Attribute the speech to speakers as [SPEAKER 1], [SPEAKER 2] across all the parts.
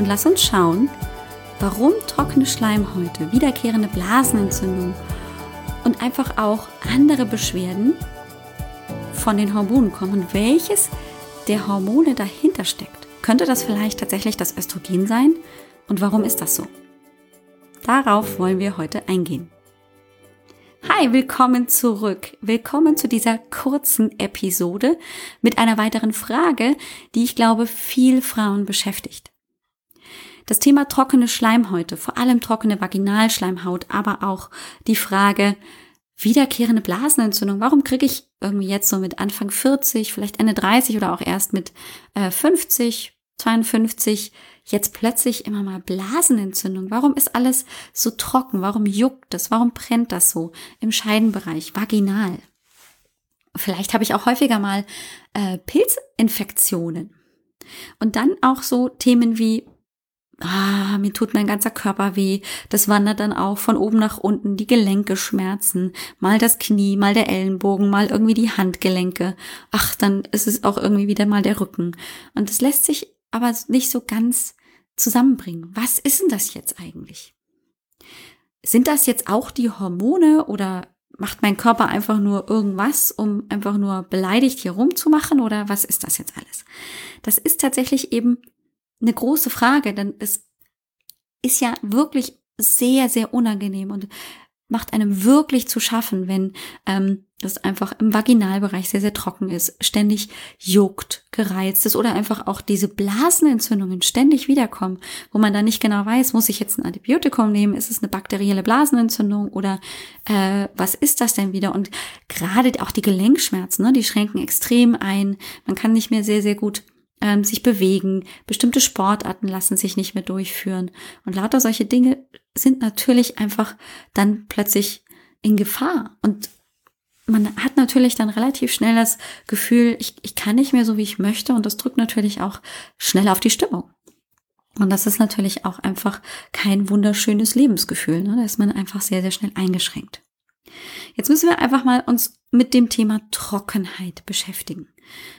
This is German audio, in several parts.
[SPEAKER 1] Und lass uns schauen, warum trockene Schleimhäute, wiederkehrende Blasenentzündung und einfach auch andere Beschwerden von den Hormonen kommen und welches der Hormone dahinter steckt. Könnte das vielleicht tatsächlich das Östrogen sein? Und warum ist das so? Darauf wollen wir heute eingehen. Hi, willkommen zurück. Willkommen zu dieser kurzen Episode mit einer weiteren Frage, die ich glaube viel Frauen beschäftigt. Das Thema trockene Schleimhäute, vor allem trockene Vaginalschleimhaut, aber auch die Frage wiederkehrende Blasenentzündung. Warum kriege ich irgendwie jetzt so mit Anfang 40, vielleicht Ende 30 oder auch erst mit äh, 50, 52 jetzt plötzlich immer mal Blasenentzündung? Warum ist alles so trocken? Warum juckt es? Warum brennt das so im Scheidenbereich, vaginal? Vielleicht habe ich auch häufiger mal äh, Pilzinfektionen. Und dann auch so Themen wie ah, mir tut mein ganzer Körper weh. Das wandert dann auch von oben nach unten, die Gelenke schmerzen, mal das Knie, mal der Ellenbogen, mal irgendwie die Handgelenke. Ach, dann ist es auch irgendwie wieder mal der Rücken. Und es lässt sich aber nicht so ganz zusammenbringen. Was ist denn das jetzt eigentlich? Sind das jetzt auch die Hormone oder macht mein Körper einfach nur irgendwas, um einfach nur beleidigt hier rumzumachen oder was ist das jetzt alles? Das ist tatsächlich eben eine große Frage, denn es ist ja wirklich sehr, sehr unangenehm und macht einem wirklich zu schaffen, wenn ähm, das einfach im Vaginalbereich sehr, sehr trocken ist, ständig juckt, gereizt ist oder einfach auch diese Blasenentzündungen ständig wiederkommen, wo man dann nicht genau weiß, muss ich jetzt ein Antibiotikum nehmen, ist es eine bakterielle Blasenentzündung oder äh, was ist das denn wieder? Und gerade auch die Gelenkschmerzen, ne, die schränken extrem ein. Man kann nicht mehr sehr, sehr gut ähm, sich bewegen, bestimmte Sportarten lassen sich nicht mehr durchführen. Und lauter solche Dinge sind natürlich einfach dann plötzlich in Gefahr. Und man hat natürlich dann relativ schnell das Gefühl, ich, ich kann nicht mehr so, wie ich möchte. Und das drückt natürlich auch schnell auf die Stimmung. Und das ist natürlich auch einfach kein wunderschönes Lebensgefühl. Ne? Da ist man einfach sehr, sehr schnell eingeschränkt. Jetzt müssen wir einfach mal uns mit dem Thema Trockenheit beschäftigen.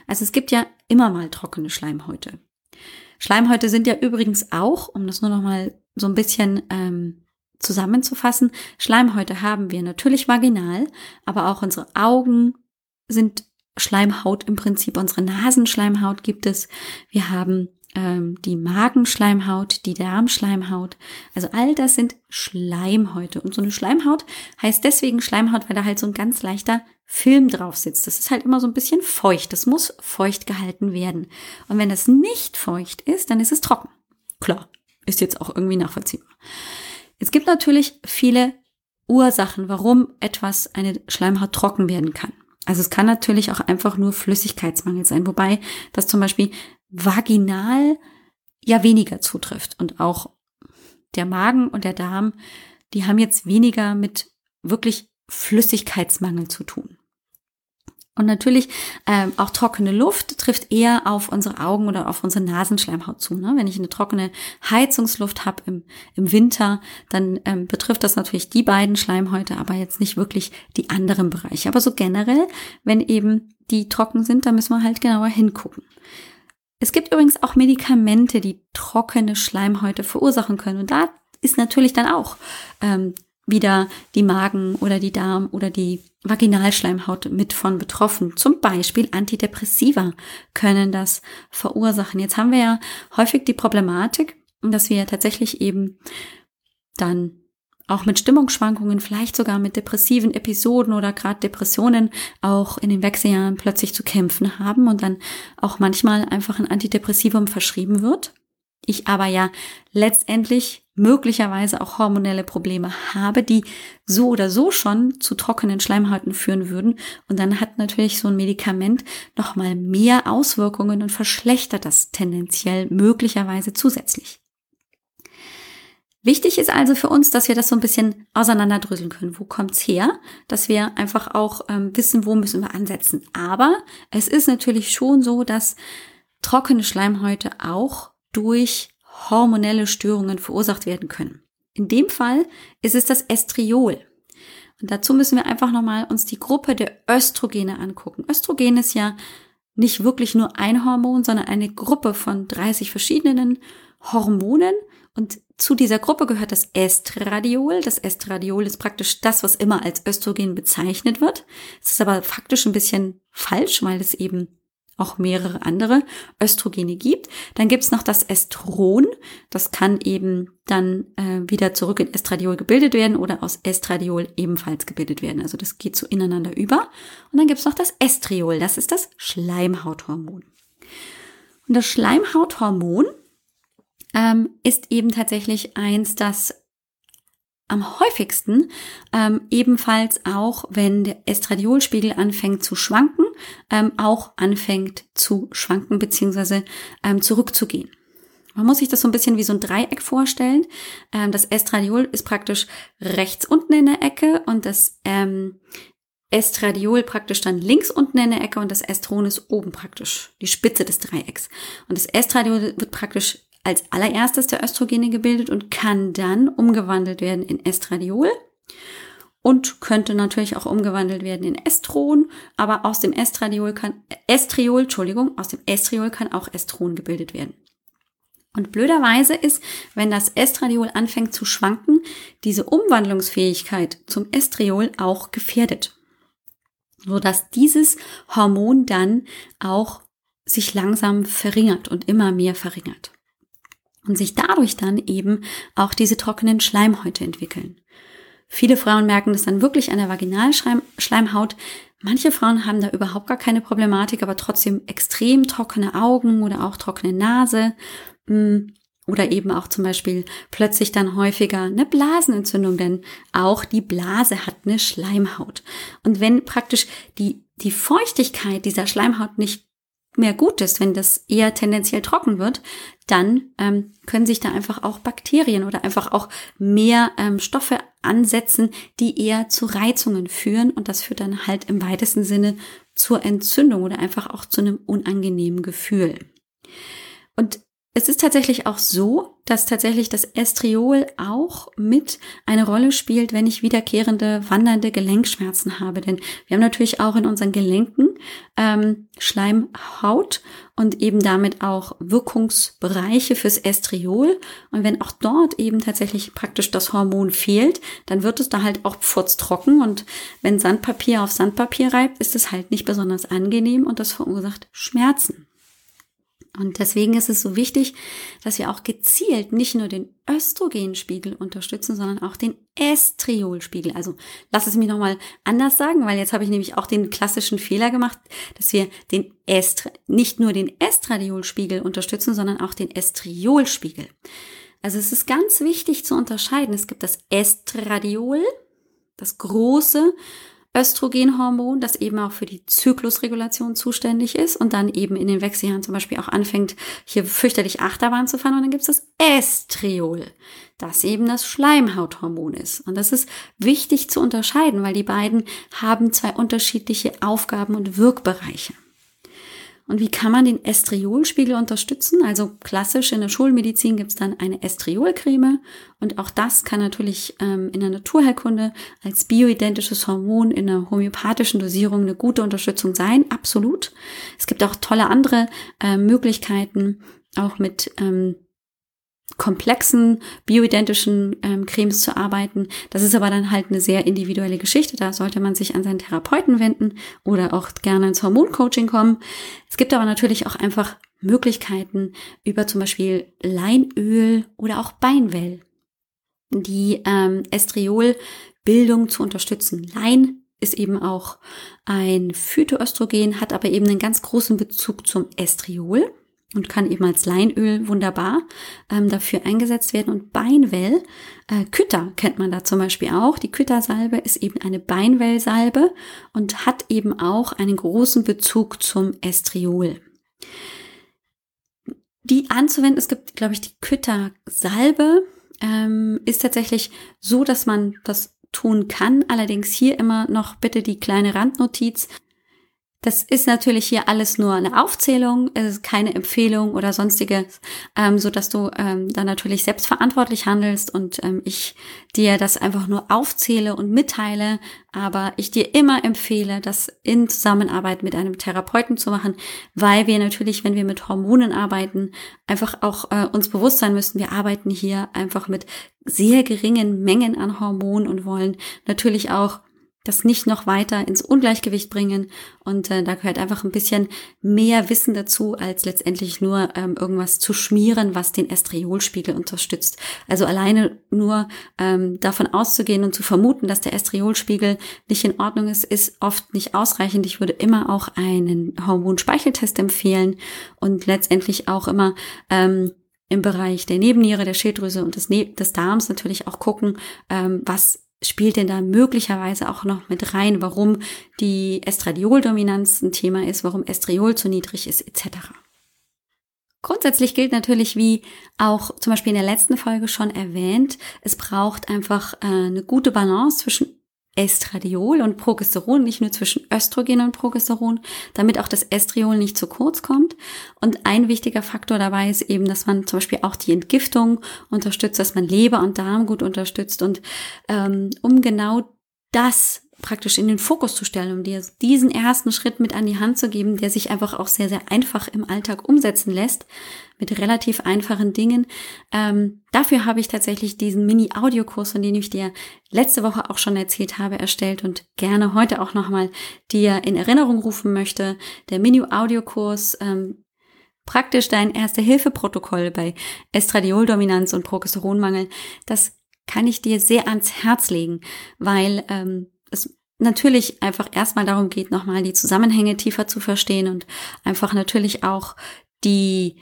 [SPEAKER 1] Also es gibt ja immer mal trockene Schleimhäute. Schleimhäute sind ja übrigens auch, um das nur noch mal so ein bisschen ähm, zusammenzufassen, Schleimhäute haben wir natürlich vaginal, aber auch unsere Augen sind Schleimhaut im Prinzip, unsere Nasenschleimhaut gibt es. Wir haben ähm, die Magenschleimhaut, die Darmschleimhaut. Also all das sind Schleimhäute. Und so eine Schleimhaut heißt deswegen Schleimhaut, weil da halt so ein ganz leichter Film drauf sitzt. Das ist halt immer so ein bisschen feucht. Das muss feucht gehalten werden. Und wenn das nicht feucht ist, dann ist es trocken. Klar, ist jetzt auch irgendwie nachvollziehbar. Es gibt natürlich viele Ursachen, warum etwas, eine Schleimhaut trocken werden kann. Also es kann natürlich auch einfach nur Flüssigkeitsmangel sein, wobei das zum Beispiel vaginal ja weniger zutrifft und auch der Magen und der Darm, die haben jetzt weniger mit wirklich Flüssigkeitsmangel zu tun. Und natürlich ähm, auch trockene Luft trifft eher auf unsere Augen oder auf unsere Nasenschleimhaut zu. Ne? Wenn ich eine trockene Heizungsluft habe im, im Winter, dann ähm, betrifft das natürlich die beiden Schleimhäute, aber jetzt nicht wirklich die anderen Bereiche. Aber so generell, wenn eben die trocken sind, dann müssen wir halt genauer hingucken. Es gibt übrigens auch Medikamente, die trockene Schleimhäute verursachen können. Und da ist natürlich dann auch ähm, wieder die Magen- oder die Darm- oder die Vaginalschleimhaut mit von betroffen. Zum Beispiel Antidepressiva können das verursachen. Jetzt haben wir ja häufig die Problematik, dass wir tatsächlich eben dann auch mit Stimmungsschwankungen, vielleicht sogar mit depressiven Episoden oder gerade Depressionen auch in den Wechseljahren plötzlich zu kämpfen haben und dann auch manchmal einfach ein Antidepressivum verschrieben wird. Ich aber ja letztendlich möglicherweise auch hormonelle Probleme habe, die so oder so schon zu trockenen Schleimhäuten führen würden. Und dann hat natürlich so ein Medikament nochmal mehr Auswirkungen und verschlechtert das tendenziell möglicherweise zusätzlich. Wichtig ist also für uns, dass wir das so ein bisschen auseinanderdröseln können. Wo kommt's her? Dass wir einfach auch ähm, wissen, wo müssen wir ansetzen. Aber es ist natürlich schon so, dass trockene Schleimhäute auch durch hormonelle Störungen verursacht werden können. In dem Fall ist es das Estriol. Und dazu müssen wir einfach nochmal uns die Gruppe der Östrogene angucken. Östrogen ist ja nicht wirklich nur ein Hormon, sondern eine Gruppe von 30 verschiedenen Hormonen. Und zu dieser Gruppe gehört das Estradiol. Das Estradiol ist praktisch das, was immer als Östrogen bezeichnet wird. Es ist aber faktisch ein bisschen falsch, weil es eben auch mehrere andere Östrogene gibt. Dann gibt's noch das Estron. Das kann eben dann äh, wieder zurück in Estradiol gebildet werden oder aus Estradiol ebenfalls gebildet werden. Also das geht so ineinander über. Und dann gibt's noch das Estriol. Das ist das Schleimhauthormon. Und das Schleimhauthormon ähm, ist eben tatsächlich eins, das am häufigsten ähm, ebenfalls auch, wenn der Estradiolspiegel anfängt zu schwanken, ähm, auch anfängt zu schwanken bzw. Ähm, zurückzugehen. Man muss sich das so ein bisschen wie so ein Dreieck vorstellen. Ähm, das Estradiol ist praktisch rechts unten in der Ecke und das ähm, Estradiol praktisch dann links unten in der Ecke und das Estron ist oben praktisch die Spitze des Dreiecks. Und das Estradiol wird praktisch als allererstes der Östrogene gebildet und kann dann umgewandelt werden in Estradiol und könnte natürlich auch umgewandelt werden in Estron, aber aus dem Estradiol kann Estriol, Entschuldigung, aus dem Estriol kann auch Estron gebildet werden. Und blöderweise ist, wenn das Estradiol anfängt zu schwanken, diese Umwandlungsfähigkeit zum Estriol auch gefährdet, so dass dieses Hormon dann auch sich langsam verringert und immer mehr verringert und sich dadurch dann eben auch diese trockenen Schleimhäute entwickeln. Viele Frauen merken das dann wirklich an der Vaginalschleimhaut. Manche Frauen haben da überhaupt gar keine Problematik, aber trotzdem extrem trockene Augen oder auch trockene Nase. Mm, oder eben auch zum Beispiel plötzlich dann häufiger eine Blasenentzündung, denn auch die Blase hat eine Schleimhaut. Und wenn praktisch die, die Feuchtigkeit dieser Schleimhaut nicht mehr gut ist, wenn das eher tendenziell trocken wird, dann ähm, können sich da einfach auch Bakterien oder einfach auch mehr ähm, Stoffe ansetzen, die eher zu Reizungen führen und das führt dann halt im weitesten Sinne zur Entzündung oder einfach auch zu einem unangenehmen Gefühl. Und es ist tatsächlich auch so, dass tatsächlich das Estriol auch mit eine Rolle spielt, wenn ich wiederkehrende wandernde Gelenkschmerzen habe. Denn wir haben natürlich auch in unseren Gelenken ähm, Schleimhaut und eben damit auch Wirkungsbereiche fürs Estriol. Und wenn auch dort eben tatsächlich praktisch das Hormon fehlt, dann wird es da halt auch furztrocken. Und wenn Sandpapier auf Sandpapier reibt, ist es halt nicht besonders angenehm und das verursacht Schmerzen. Und deswegen ist es so wichtig, dass wir auch gezielt nicht nur den Östrogenspiegel unterstützen, sondern auch den Estriolspiegel. Also lass es mich nochmal anders sagen, weil jetzt habe ich nämlich auch den klassischen Fehler gemacht, dass wir den Est nicht nur den Estradiolspiegel unterstützen, sondern auch den Estriolspiegel. Also es ist ganz wichtig zu unterscheiden. Es gibt das Estradiol, das große Östrogenhormon, das eben auch für die Zyklusregulation zuständig ist und dann eben in den Wechseljahren zum Beispiel auch anfängt, hier fürchterlich Achterbahn zu fahren. Und dann gibt es das Estriol, das eben das Schleimhauthormon ist. Und das ist wichtig zu unterscheiden, weil die beiden haben zwei unterschiedliche Aufgaben und Wirkbereiche. Und wie kann man den Estriolspiegel unterstützen? Also klassisch in der Schulmedizin gibt es dann eine Estriolcreme und auch das kann natürlich ähm, in der Naturheilkunde als bioidentisches Hormon in einer homöopathischen Dosierung eine gute Unterstützung sein, absolut. Es gibt auch tolle andere äh, Möglichkeiten, auch mit ähm, komplexen bioidentischen ähm, Cremes zu arbeiten. Das ist aber dann halt eine sehr individuelle Geschichte. Da sollte man sich an seinen Therapeuten wenden oder auch gerne ins Hormoncoaching kommen. Es gibt aber natürlich auch einfach Möglichkeiten über zum Beispiel Leinöl oder auch Beinwell, die ähm, Estriolbildung zu unterstützen. Lein ist eben auch ein Phytoöstrogen, hat aber eben einen ganz großen Bezug zum Estriol und kann eben als Leinöl wunderbar ähm, dafür eingesetzt werden. Und Beinwell, äh, Kütter kennt man da zum Beispiel auch. Die Küttersalbe ist eben eine Beinwellsalbe und hat eben auch einen großen Bezug zum Estriol. Die anzuwenden, es gibt, glaube ich, die Küttersalbe ähm, ist tatsächlich so, dass man das tun kann. Allerdings hier immer noch bitte die kleine Randnotiz. Das ist natürlich hier alles nur eine Aufzählung, es ist keine Empfehlung oder sonstiges, ähm, so dass du ähm, dann natürlich selbstverantwortlich handelst und ähm, ich dir das einfach nur aufzähle und mitteile, aber ich dir immer empfehle, das in Zusammenarbeit mit einem Therapeuten zu machen, weil wir natürlich, wenn wir mit Hormonen arbeiten, einfach auch äh, uns bewusst sein müssen, wir arbeiten hier einfach mit sehr geringen Mengen an Hormonen und wollen natürlich auch das nicht noch weiter ins Ungleichgewicht bringen. Und äh, da gehört einfach ein bisschen mehr Wissen dazu, als letztendlich nur ähm, irgendwas zu schmieren, was den Estriolspiegel unterstützt. Also alleine nur ähm, davon auszugehen und zu vermuten, dass der Estriolspiegel nicht in Ordnung ist, ist oft nicht ausreichend. Ich würde immer auch einen Hormonspeicheltest empfehlen und letztendlich auch immer ähm, im Bereich der Nebenniere, der Schilddrüse und des, ne des Darms natürlich auch gucken, ähm, was spielt denn da möglicherweise auch noch mit rein, warum die Estradioldominanz ein Thema ist, warum Estriol zu niedrig ist, etc. Grundsätzlich gilt natürlich, wie auch zum Beispiel in der letzten Folge schon erwähnt, es braucht einfach äh, eine gute Balance zwischen Estradiol und Progesteron, nicht nur zwischen Östrogen und Progesteron, damit auch das Estriol nicht zu kurz kommt. Und ein wichtiger Faktor dabei ist eben, dass man zum Beispiel auch die Entgiftung unterstützt, dass man Leber und Darm gut unterstützt. Und ähm, um genau das praktisch in den Fokus zu stellen, um dir diesen ersten Schritt mit an die Hand zu geben, der sich einfach auch sehr, sehr einfach im Alltag umsetzen lässt, mit relativ einfachen Dingen. Ähm, dafür habe ich tatsächlich diesen Mini-Audiokurs, von dem ich dir letzte Woche auch schon erzählt habe, erstellt und gerne heute auch nochmal dir in Erinnerung rufen möchte. Der Mini-Audiokurs ähm, praktisch dein Erste-Hilfe-Protokoll bei Estradioldominanz und Progesteronmangel. Das kann ich dir sehr ans Herz legen, weil ähm, natürlich einfach erstmal darum geht, nochmal die Zusammenhänge tiefer zu verstehen und einfach natürlich auch die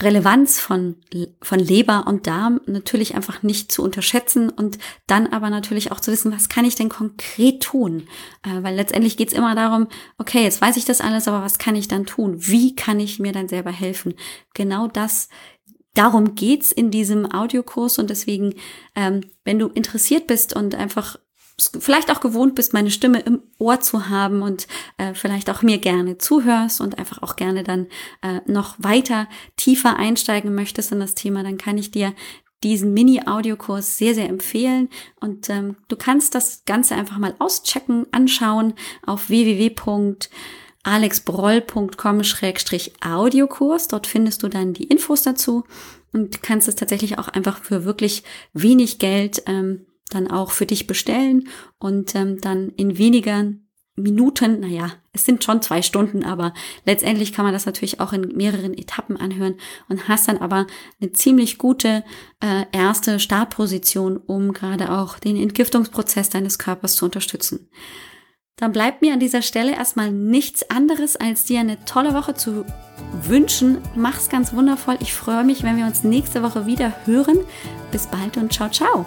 [SPEAKER 1] Relevanz von, von Leber und Darm natürlich einfach nicht zu unterschätzen und dann aber natürlich auch zu wissen, was kann ich denn konkret tun? Äh, weil letztendlich geht es immer darum, okay, jetzt weiß ich das alles, aber was kann ich dann tun? Wie kann ich mir dann selber helfen? Genau das Darum geht's in diesem Audiokurs und deswegen, ähm, wenn du interessiert bist und einfach vielleicht auch gewohnt bist, meine Stimme im Ohr zu haben und äh, vielleicht auch mir gerne zuhörst und einfach auch gerne dann äh, noch weiter tiefer einsteigen möchtest in das Thema, dann kann ich dir diesen Mini-Audiokurs sehr, sehr empfehlen. Und ähm, du kannst das Ganze einfach mal auschecken, anschauen auf www.alexbroll.com-audiokurs. Dort findest du dann die Infos dazu und kannst es tatsächlich auch einfach für wirklich wenig Geld ähm, dann auch für dich bestellen und ähm, dann in weniger Minuten, naja, es sind schon zwei Stunden, aber letztendlich kann man das natürlich auch in mehreren Etappen anhören und hast dann aber eine ziemlich gute äh, erste Startposition, um gerade auch den Entgiftungsprozess deines Körpers zu unterstützen. Dann bleibt mir an dieser Stelle erstmal nichts anderes, als dir eine tolle Woche zu wünschen. Mach's ganz wundervoll. Ich freue mich, wenn wir uns nächste Woche wieder hören. Bis bald und ciao, ciao.